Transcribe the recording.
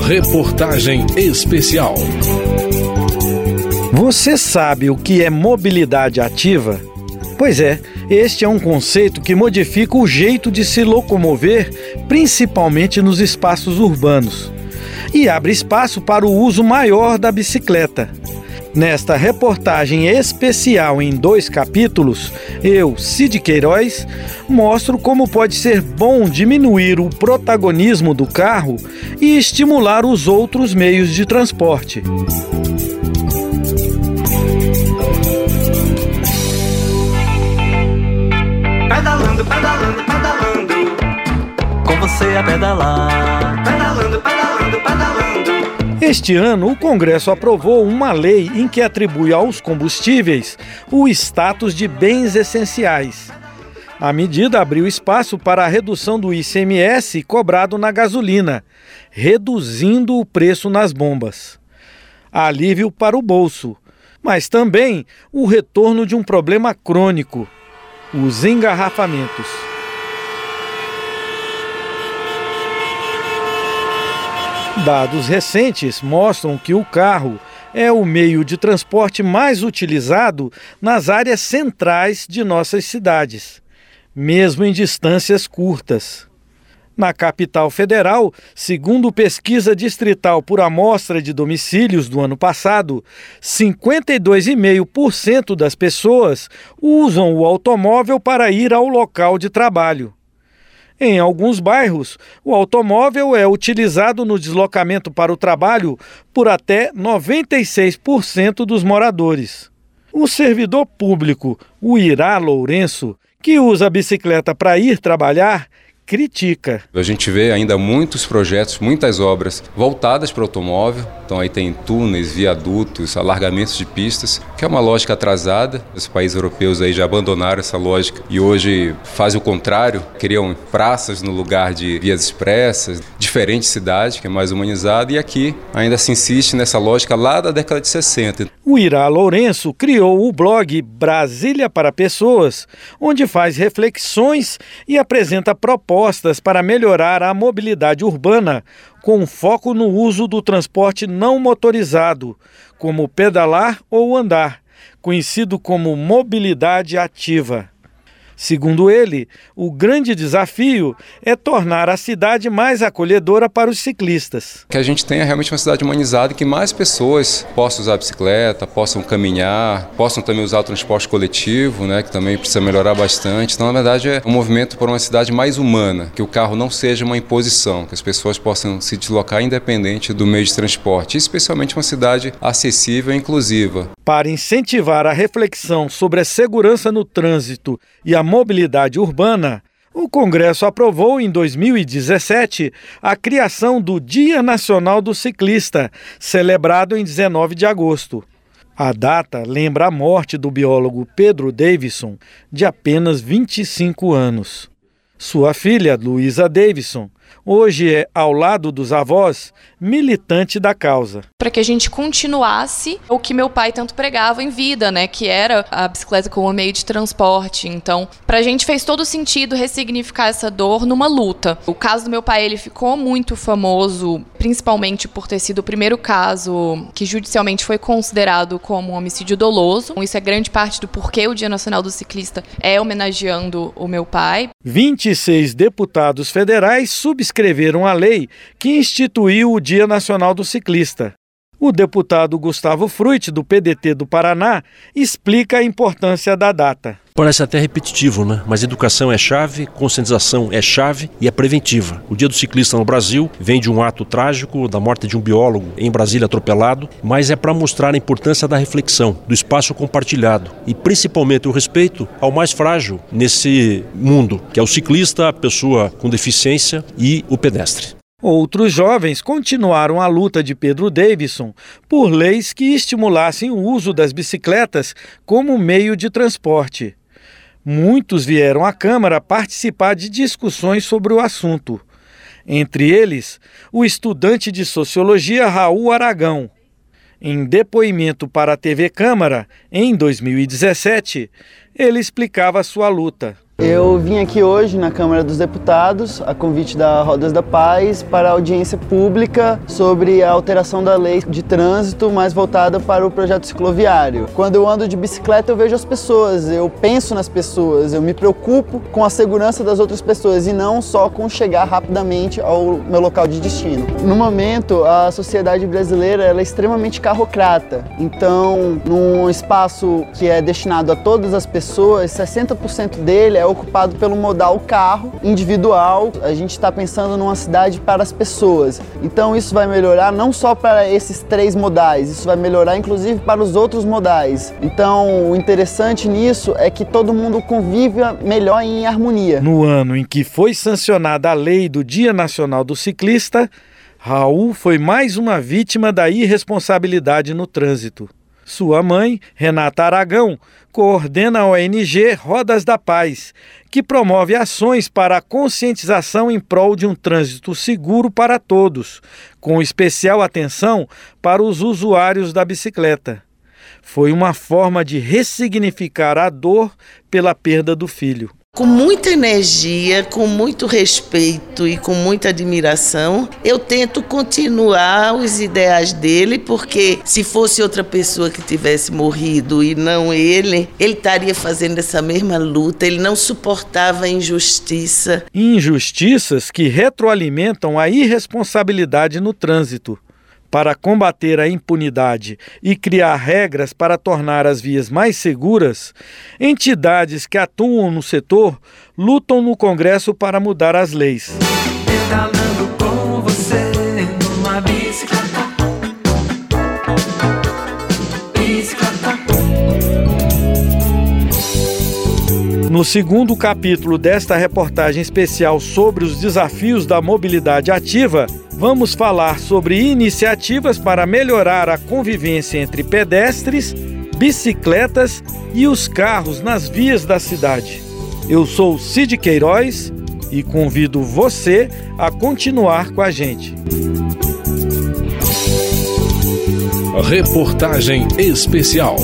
Reportagem especial. Você sabe o que é mobilidade ativa? Pois é, este é um conceito que modifica o jeito de se locomover, principalmente nos espaços urbanos, e abre espaço para o uso maior da bicicleta. Nesta reportagem especial em dois capítulos, eu, Cid Queiroz, mostro como pode ser bom diminuir o protagonismo do carro e estimular os outros meios de transporte. Pedalando, pedalando, pedalando. Com você a pedalar. Este ano, o Congresso aprovou uma lei em que atribui aos combustíveis o status de bens essenciais. A medida abriu espaço para a redução do ICMS cobrado na gasolina, reduzindo o preço nas bombas. Alívio para o bolso, mas também o retorno de um problema crônico: os engarrafamentos. Dados recentes mostram que o carro é o meio de transporte mais utilizado nas áreas centrais de nossas cidades, mesmo em distâncias curtas. Na capital federal, segundo pesquisa distrital por amostra de domicílios do ano passado, 52,5% das pessoas usam o automóvel para ir ao local de trabalho. Em alguns bairros, o automóvel é utilizado no deslocamento para o trabalho por até 96% dos moradores. O servidor público, o Irá Lourenço, que usa a bicicleta para ir trabalhar, critica. A gente vê ainda muitos projetos, muitas obras voltadas para o automóvel. Então aí tem túneis, viadutos, alargamentos de pistas, que é uma lógica atrasada. Os países europeus aí já abandonaram essa lógica e hoje fazem o contrário, criam praças no lugar de vias expressas, diferente cidade, que é mais humanizada, e aqui ainda se insiste nessa lógica lá da década de 60. O Irá Lourenço criou o blog Brasília para Pessoas, onde faz reflexões e apresenta propostas para melhorar a mobilidade urbana, com foco no uso do transporte não motorizado, como pedalar ou andar, conhecido como mobilidade ativa. Segundo ele, o grande desafio é tornar a cidade mais acolhedora para os ciclistas. Que a gente tenha realmente uma cidade humanizada e que mais pessoas possam usar a bicicleta, possam caminhar, possam também usar o transporte coletivo, né, que também precisa melhorar bastante. Então, na verdade, é um movimento por uma cidade mais humana, que o carro não seja uma imposição, que as pessoas possam se deslocar independente do meio de transporte, especialmente uma cidade acessível e inclusiva. Para incentivar a reflexão sobre a segurança no trânsito e a mobilidade urbana, o Congresso aprovou em 2017 a criação do Dia Nacional do Ciclista, celebrado em 19 de agosto. A data lembra a morte do biólogo Pedro Davidson, de apenas 25 anos. Sua filha, Luísa Davidson, hoje é, ao lado dos avós, militante da causa. Para que a gente continuasse o que meu pai tanto pregava em vida, né, que era a bicicleta como meio de transporte. Então, para a gente fez todo sentido ressignificar essa dor numa luta. O caso do meu pai, ele ficou muito famoso, principalmente por ter sido o primeiro caso que judicialmente foi considerado como um homicídio doloso. Isso é grande parte do porquê o Dia Nacional do Ciclista é homenageando o meu pai. 26 deputados federais subscreveram a lei que instituiu o Dia Nacional do Ciclista. O deputado Gustavo Fruit, do PDT do Paraná, explica a importância da data. Parece até repetitivo, né? Mas educação é chave, conscientização é chave e é preventiva. O Dia do Ciclista no Brasil vem de um ato trágico da morte de um biólogo em Brasília atropelado, mas é para mostrar a importância da reflexão, do espaço compartilhado e principalmente o respeito ao mais frágil nesse mundo, que é o ciclista, a pessoa com deficiência e o pedestre. Outros jovens continuaram a luta de Pedro Davidson por leis que estimulassem o uso das bicicletas como meio de transporte. Muitos vieram à Câmara participar de discussões sobre o assunto. Entre eles, o estudante de sociologia Raul Aragão. Em depoimento para a TV Câmara, em 2017, ele explicava sua luta. Eu vim aqui hoje na Câmara dos Deputados, a convite da Rodas da Paz, para audiência pública sobre a alteração da lei de trânsito, mais voltada para o projeto cicloviário. Quando eu ando de bicicleta, eu vejo as pessoas, eu penso nas pessoas, eu me preocupo com a segurança das outras pessoas e não só com chegar rapidamente ao meu local de destino. No momento, a sociedade brasileira é extremamente carrocrata, então, num espaço que é destinado a todas as pessoas, 60% dele é ocupado pelo modal carro individual. A gente está pensando numa cidade para as pessoas. Então isso vai melhorar não só para esses três modais, isso vai melhorar inclusive para os outros modais. Então o interessante nisso é que todo mundo convive melhor em harmonia. No ano em que foi sancionada a lei do Dia Nacional do Ciclista, Raul foi mais uma vítima da irresponsabilidade no trânsito. Sua mãe, Renata Aragão, coordena a ONG Rodas da Paz, que promove ações para a conscientização em prol de um trânsito seguro para todos, com especial atenção para os usuários da bicicleta. Foi uma forma de ressignificar a dor pela perda do filho com muita energia, com muito respeito e com muita admiração, eu tento continuar os ideais dele, porque se fosse outra pessoa que tivesse morrido e não ele, ele estaria fazendo essa mesma luta, ele não suportava a injustiça. Injustiças que retroalimentam a irresponsabilidade no trânsito para combater a impunidade e criar regras para tornar as vias mais seguras, entidades que atuam no setor lutam no Congresso para mudar as leis. No segundo capítulo desta reportagem especial sobre os desafios da mobilidade ativa, vamos falar sobre iniciativas para melhorar a convivência entre pedestres, bicicletas e os carros nas vias da cidade. Eu sou Cid Queiroz e convido você a continuar com a gente. Reportagem especial.